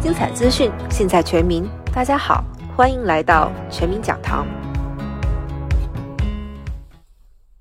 精彩资讯，尽在全民。大家好，欢迎来到全民讲堂。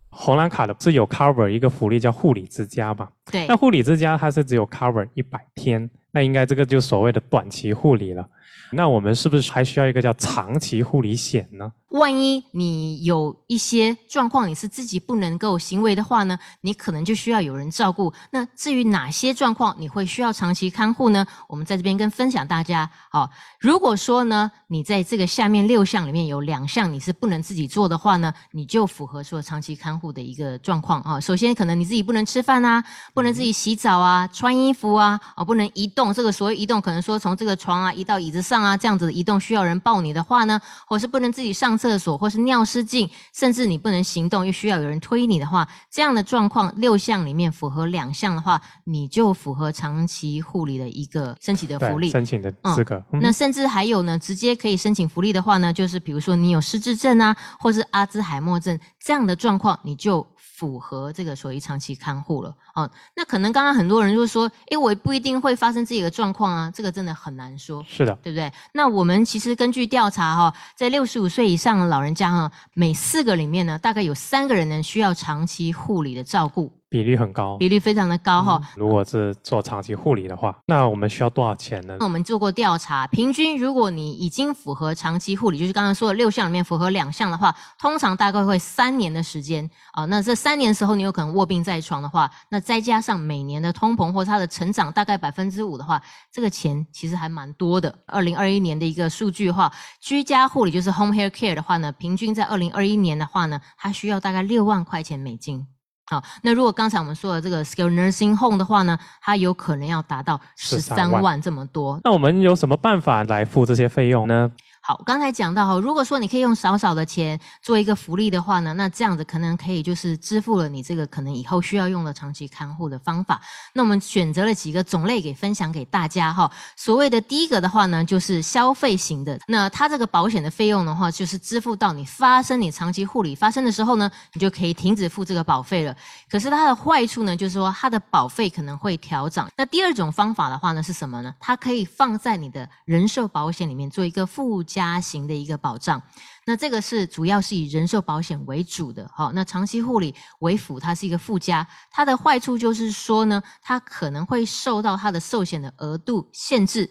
红蓝卡的不是有 cover 一个福利叫护理之家吗？对那，护理之家它是只有 cover 一百天，那应该这个就所谓的短期护理了。那我们是不是还需要一个叫长期护理险呢？万一你有一些状况，你是自己不能够行为的话呢，你可能就需要有人照顾。那至于哪些状况你会需要长期看护呢？我们在这边跟分享大家。好，如果说呢，你在这个下面六项里面有两项你是不能自己做的话呢，你就符合说长期看护的一个状况啊。首先，可能你自己不能吃饭啊，不能自己洗澡啊，穿衣服啊，啊，不能移动。这个所谓移动，可能说从这个床啊移到椅子上啊，这样子的移动需要人抱你的话呢，或是不能自己上厕所，或是尿失禁，甚至你不能行动，又需要有人推你的话，这样的状况六项里面符合两项的话，你就符合长期护理的一个申请的福利。申请的资格。嗯那甚至还有呢，直接可以申请福利的话呢，就是比如说你有失智症啊，或是阿兹海默症这样的状况，你就符合这个所谓长期看护了。哦，那可能刚刚很多人就说，诶，我不一定会发生自己的状况啊，这个真的很难说。是的，对不对？那我们其实根据调查哈、在六十五岁以上的老人家哈、每四个里面呢，大概有三个人呢需要长期护理的照顾，比例很高。比例非常的高哈、如果是做长期护理的话，那我们需要多少钱呢那？我们做过调查，平均如果你已经符合长期护理，就是刚刚说的六项里面符合两项的话，通常大概会三年的时间啊。那这三年时候你有可能卧病在床的话，那再加上每年的通膨或它的成长大概百分之五的话，这个钱其实还蛮多的。二零二一年的一个数据的话，居家护理就是 home hair care 的话呢，平均在二零二一年的话呢，它需要大概六万块钱美金。好，那如果刚才我们说的这个 skilled nursing home 的话呢，它有可能要达到十三13万万这么多。那我们有什么办法来付这些费用呢？好，刚才讲到哈，如果说你可以用少少的钱做一个福利的话呢，那这样子可能可以就是支付了你这个可能以后需要用的长期看护的方法。那我们选择了几个种类给分享给大家哈。所谓的第一个的话呢，就是消费型的，那它这个保险的费用的话，就是支付到你发生你长期护理发生的时候呢，你就可以停止付这个保费了。可是它的坏处呢，就是说它的保费可能会调涨。那第二种方法的话呢，是什么呢？它可以放在你的人寿保险里面做一个附加型的一个保障。那这个是主要是以人寿保险为主的，好，那长期护理为辅，它是一个附加。它的坏处就是说呢，它可能会受到它的寿险的额度限制。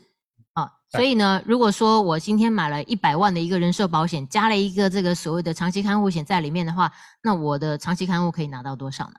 啊，所以呢，如果说我今天买了一百万的一个人寿保险，加了一个这个所谓的长期看护险在里面的话，那我的长期看护可以拿到多少呢？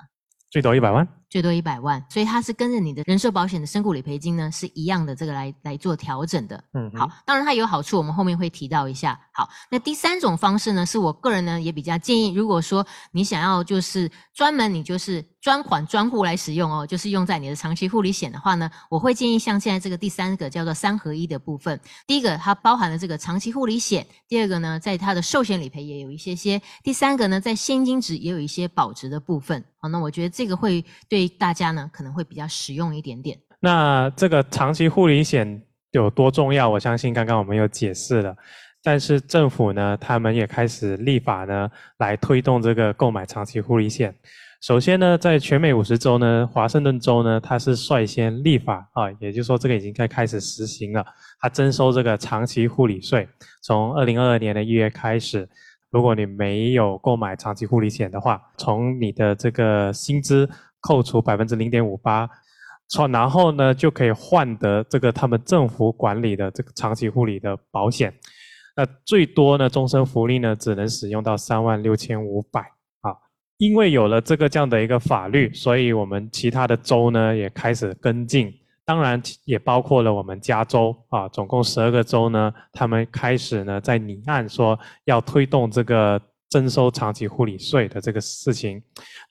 最多一百万。最多一百万，所以它是跟着你的人寿保险的身故理赔金呢是一样的，这个来来做调整的。嗯，好，当然它有好处，我们后面会提到一下。好，那第三种方式呢，是我个人呢也比较建议，如果说你想要就是专门你就是专款专户来使用哦，就是用在你的长期护理险的话呢，我会建议像现在这个第三个叫做三合一的部分，第一个它包含了这个长期护理险，第二个呢在它的寿险理赔也有一些些，第三个呢在现金值也有一些保值的部分。好，那我觉得这个会对大家呢可能会比较实用一点点。那这个长期护理险有多重要？我相信刚刚我们有解释了。但是政府呢，他们也开始立法呢，来推动这个购买长期护理险。首先呢，在全美五十州呢，华盛顿州呢，它是率先立法啊，也就是说这个已经在开始实行了。它征收这个长期护理税，从二零二二年的一月开始，如果你没有购买长期护理险的话，从你的这个薪资扣除百分之零点五八，从然后呢就可以换得这个他们政府管理的这个长期护理的保险。那最多呢，终身福利呢只能使用到三万六千五百啊。因为有了这个这样的一个法律，所以我们其他的州呢也开始跟进。当然也包括了我们加州啊，总共十二个州呢，他们开始呢在拟案说要推动这个征收长期护理税的这个事情。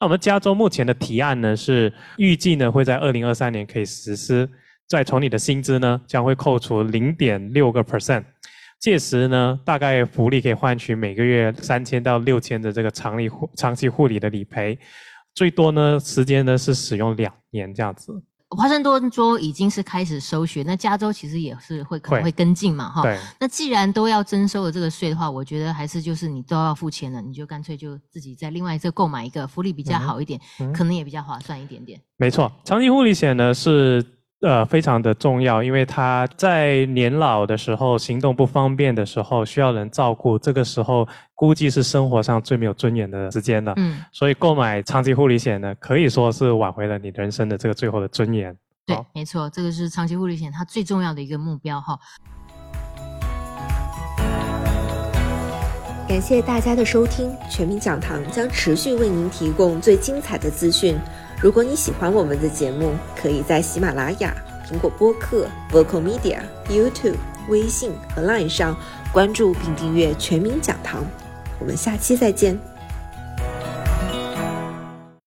那我们加州目前的提案呢是预计呢会在二零二三年可以实施，再从你的薪资呢将会扣除零点六个 percent。届时呢，大概福利可以换取每个月三千到六千的这个长理护长期护理的理赔，最多呢时间呢是使用两年这样子。华盛顿州已经是开始收学，那加州其实也是会可能会会跟进嘛，哈。那既然都要征收了这个税的话，我觉得还是就是你都要付钱了，你就干脆就自己在另外再购买一个福利比较好一点，嗯可能也比较划算一点点。没错，长期护理险呢是呃非常的重要，因为他在年老的时候行动不方便的时候需要人照顾，这个时候估计是生活上最没有尊严的时间了。嗯，所以购买长期护理险呢，可以说是挽回了你人生的这个最后的尊严。对，没错，这个是长期护理险它最重要的一个目标哈。感谢大家的收听，全民讲堂将持续为您提供最精彩的资讯。如果你喜欢我们的节目，可以在喜马拉雅、苹果播客、Vocal Media、YouTube、微信和 Line 上关注并订阅全民讲堂。我们下期再见。